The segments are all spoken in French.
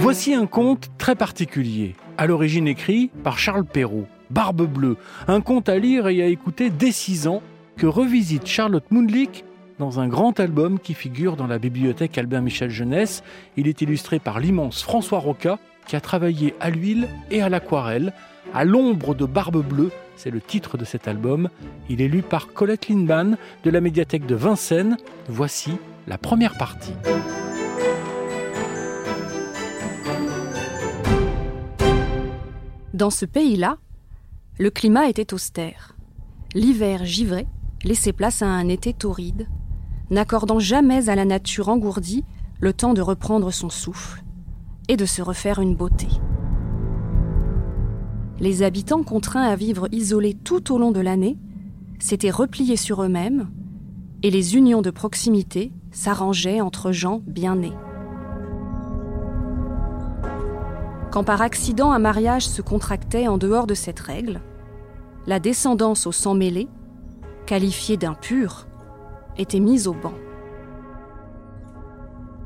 Voici un conte très particulier, à l'origine écrit par Charles Perrault, Barbe Bleue, un conte à lire et à écouter dès 6 ans que revisite Charlotte Mundlich dans un grand album qui figure dans la bibliothèque Albert Michel Jeunesse. Il est illustré par l'immense François Roca qui a travaillé à l'huile et à l'aquarelle, à l'ombre de Barbe Bleue, c'est le titre de cet album. Il est lu par Colette Lindman de la médiathèque de Vincennes. Voici la première partie. Dans ce pays-là, le climat était austère. L'hiver givré laissait place à un été torride, n'accordant jamais à la nature engourdie le temps de reprendre son souffle et de se refaire une beauté. Les habitants contraints à vivre isolés tout au long de l'année s'étaient repliés sur eux-mêmes et les unions de proximité s'arrangeaient entre gens bien nés. Quand par accident un mariage se contractait en dehors de cette règle, la descendance au sang mêlé, qualifiée d'impure, était mise au banc.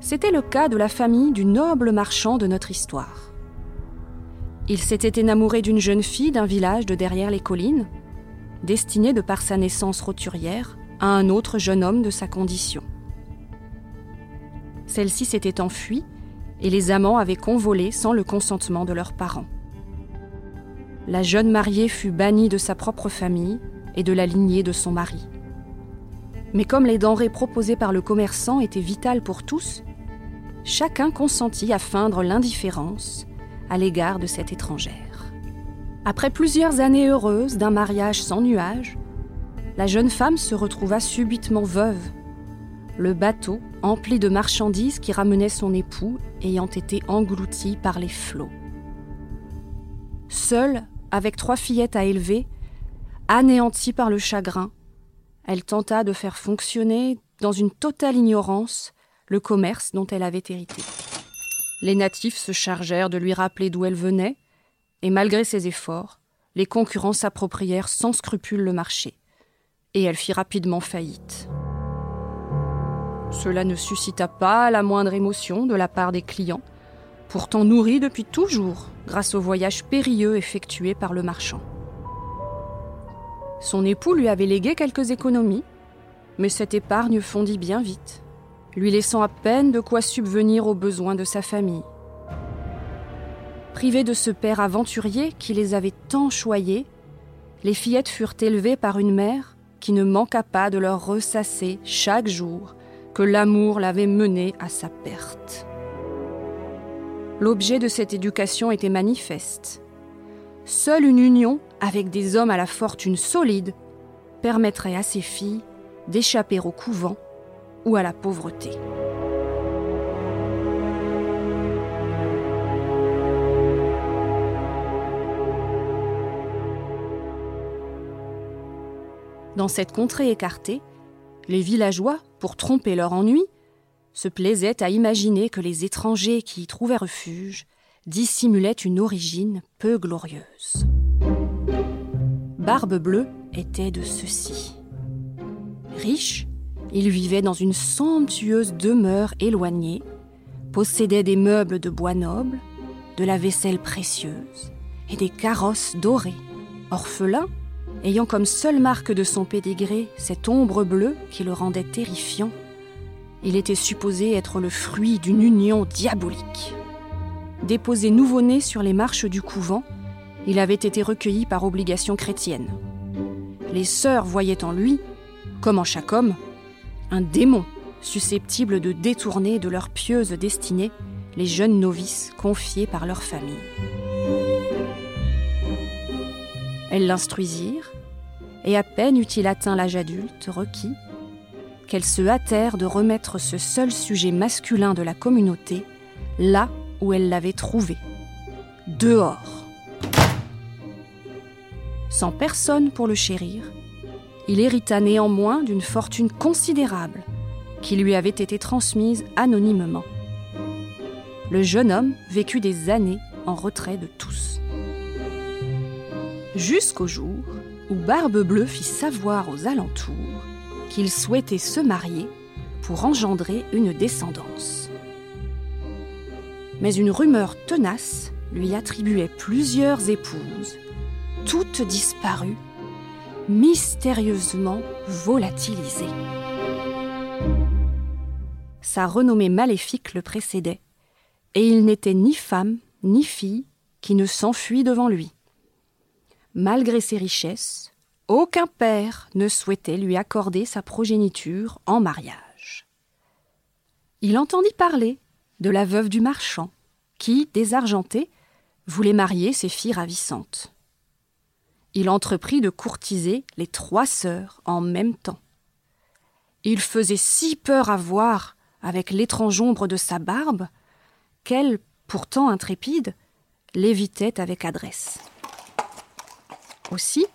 C'était le cas de la famille du noble marchand de notre histoire. Il s'était énamouré d'une jeune fille d'un village de derrière les collines, destinée de par sa naissance roturière à un autre jeune homme de sa condition. Celle-ci s'était enfuie et les amants avaient convolé sans le consentement de leurs parents. La jeune mariée fut bannie de sa propre famille et de la lignée de son mari. Mais comme les denrées proposées par le commerçant étaient vitales pour tous, chacun consentit à feindre l'indifférence à l'égard de cette étrangère. Après plusieurs années heureuses d'un mariage sans nuages, la jeune femme se retrouva subitement veuve le bateau, empli de marchandises qui ramenait son époux, ayant été englouti par les flots. Seule, avec trois fillettes à élever, anéantie par le chagrin, elle tenta de faire fonctionner, dans une totale ignorance, le commerce dont elle avait hérité. Les natifs se chargèrent de lui rappeler d'où elle venait, et malgré ses efforts, les concurrents s'approprièrent sans scrupule le marché, et elle fit rapidement faillite. Cela ne suscita pas la moindre émotion de la part des clients, pourtant nourris depuis toujours grâce au voyage périlleux effectué par le marchand. Son époux lui avait légué quelques économies, mais cette épargne fondit bien vite, lui laissant à peine de quoi subvenir aux besoins de sa famille. Privées de ce père aventurier qui les avait tant choyées, les fillettes furent élevées par une mère qui ne manqua pas de leur ressasser chaque jour que l'amour l'avait mené à sa perte. L'objet de cette éducation était manifeste. Seule une union avec des hommes à la fortune solide permettrait à ses filles d'échapper au couvent ou à la pauvreté. Dans cette contrée écartée, les villageois, pour tromper leur ennui, se plaisaient à imaginer que les étrangers qui y trouvaient refuge dissimulaient une origine peu glorieuse. Barbe Bleue était de ceci. Riche, il vivait dans une somptueuse demeure éloignée, possédait des meubles de bois noble, de la vaisselle précieuse et des carrosses dorées. Orphelin, ayant comme seule marque de son pédigré cette ombre bleue qui le rendait terrifiant, il était supposé être le fruit d'une union diabolique. Déposé nouveau-né sur les marches du couvent, il avait été recueilli par obligation chrétienne. Les sœurs voyaient en lui, comme en chaque homme, un démon susceptible de détourner de leur pieuse destinée les jeunes novices confiés par leur famille. Elles l'instruisirent, et à peine eut-il atteint l'âge adulte requis, qu'elles se hâtèrent de remettre ce seul sujet masculin de la communauté là où elles l'avaient trouvé, dehors. Sans personne pour le chérir, il hérita néanmoins d'une fortune considérable qui lui avait été transmise anonymement. Le jeune homme vécut des années en retrait de tous jusqu'au jour où Barbe Bleue fit savoir aux alentours qu'il souhaitait se marier pour engendrer une descendance. Mais une rumeur tenace lui attribuait plusieurs épouses, toutes disparues, mystérieusement volatilisées. Sa renommée maléfique le précédait, et il n'était ni femme ni fille qui ne s'enfuit devant lui. Malgré ses richesses, aucun père ne souhaitait lui accorder sa progéniture en mariage. Il entendit parler de la veuve du marchand, qui, désargentée, voulait marier ses filles ravissantes. Il entreprit de courtiser les trois sœurs en même temps. Il faisait si peur à voir avec l'étrange ombre de sa barbe qu'elle, pourtant intrépide, l'évitait avec adresse. Aussi,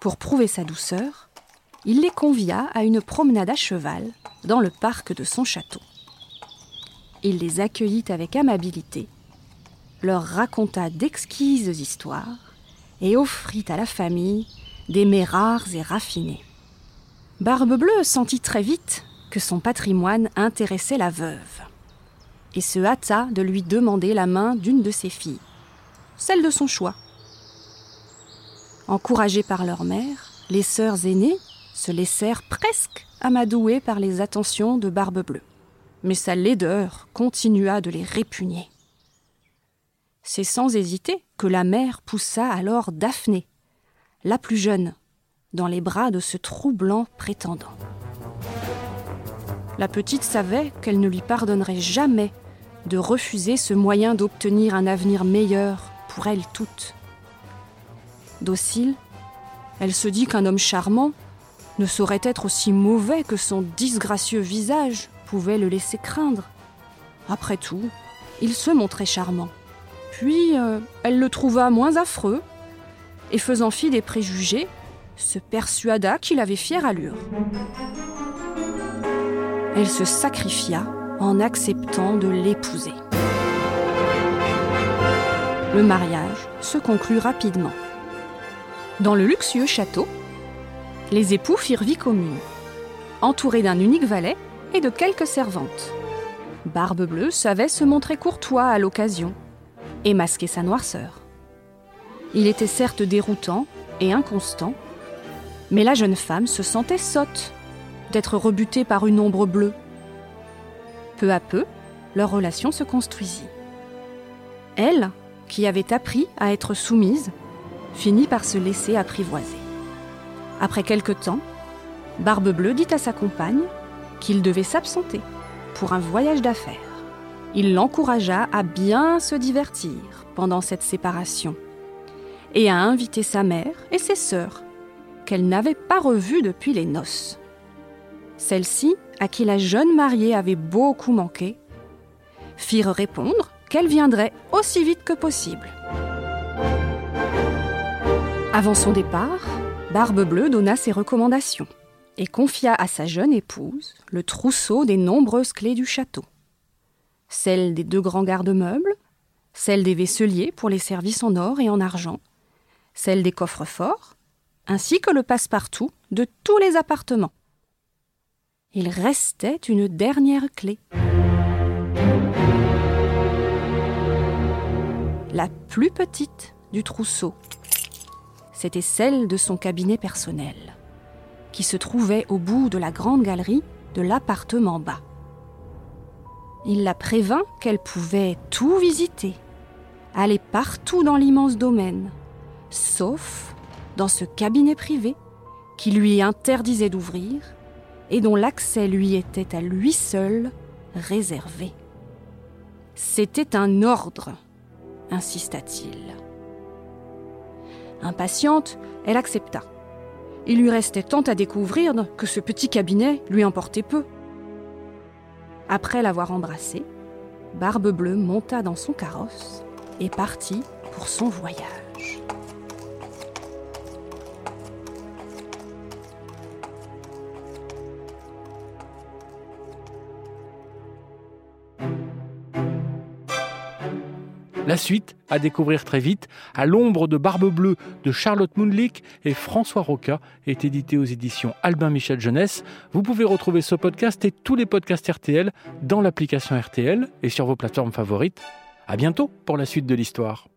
pour prouver sa douceur, il les convia à une promenade à cheval dans le parc de son château. Il les accueillit avec amabilité, leur raconta d'exquises histoires et offrit à la famille des mets rares et raffinés. Barbe Bleue sentit très vite que son patrimoine intéressait la veuve et se hâta de lui demander la main d'une de ses filles, celle de son choix. Encouragées par leur mère, les sœurs aînées se laissèrent presque amadouer par les attentions de Barbe Bleue. Mais sa laideur continua de les répugner. C'est sans hésiter que la mère poussa alors Daphné, la plus jeune, dans les bras de ce troublant prétendant. La petite savait qu'elle ne lui pardonnerait jamais de refuser ce moyen d'obtenir un avenir meilleur pour elles toutes. Docile, elle se dit qu'un homme charmant ne saurait être aussi mauvais que son disgracieux visage pouvait le laisser craindre. Après tout, il se montrait charmant. Puis euh, elle le trouva moins affreux, et faisant fi des préjugés, se persuada qu'il avait fière allure. Elle se sacrifia en acceptant de l'épouser. Le mariage se conclut rapidement. Dans le luxueux château, les époux firent vie commune, entourés d'un unique valet et de quelques servantes. Barbe Bleue savait se montrer courtois à l'occasion et masquer sa noirceur. Il était certes déroutant et inconstant, mais la jeune femme se sentait sotte d'être rebutée par une ombre bleue peu à peu, leur relation se construisit. Elle, qui avait appris à être soumise, finit par se laisser apprivoiser. Après quelque temps, Barbe Bleue dit à sa compagne qu'il devait s'absenter pour un voyage d'affaires. Il l'encouragea à bien se divertir pendant cette séparation et à inviter sa mère et ses sœurs, qu'elle n'avait pas revues depuis les noces. Celle-ci à qui la jeune mariée avait beaucoup manqué, firent répondre qu'elle viendrait aussi vite que possible. Avant son départ, Barbe Bleue donna ses recommandations et confia à sa jeune épouse le trousseau des nombreuses clés du château. Celle des deux grands garde-meubles, celle des vaisseliers pour les services en or et en argent, celle des coffres forts, ainsi que le passe-partout de tous les appartements il restait une dernière clé. La plus petite du trousseau. C'était celle de son cabinet personnel, qui se trouvait au bout de la grande galerie de l'appartement bas. Il la prévint qu'elle pouvait tout visiter, aller partout dans l'immense domaine, sauf dans ce cabinet privé qui lui interdisait d'ouvrir et dont l'accès lui était à lui seul réservé. C'était un ordre, insista-t-il. Impatiente, elle accepta. Il lui restait tant à découvrir que ce petit cabinet lui importait peu. Après l'avoir embrassé, Barbe Bleue monta dans son carrosse et partit pour son voyage. La suite, à découvrir très vite, à l'ombre de Barbe Bleue de Charlotte Mundlik et François Roca, est édité aux éditions Albin Michel Jeunesse. Vous pouvez retrouver ce podcast et tous les podcasts RTL dans l'application RTL et sur vos plateformes favorites. À bientôt pour la suite de l'histoire.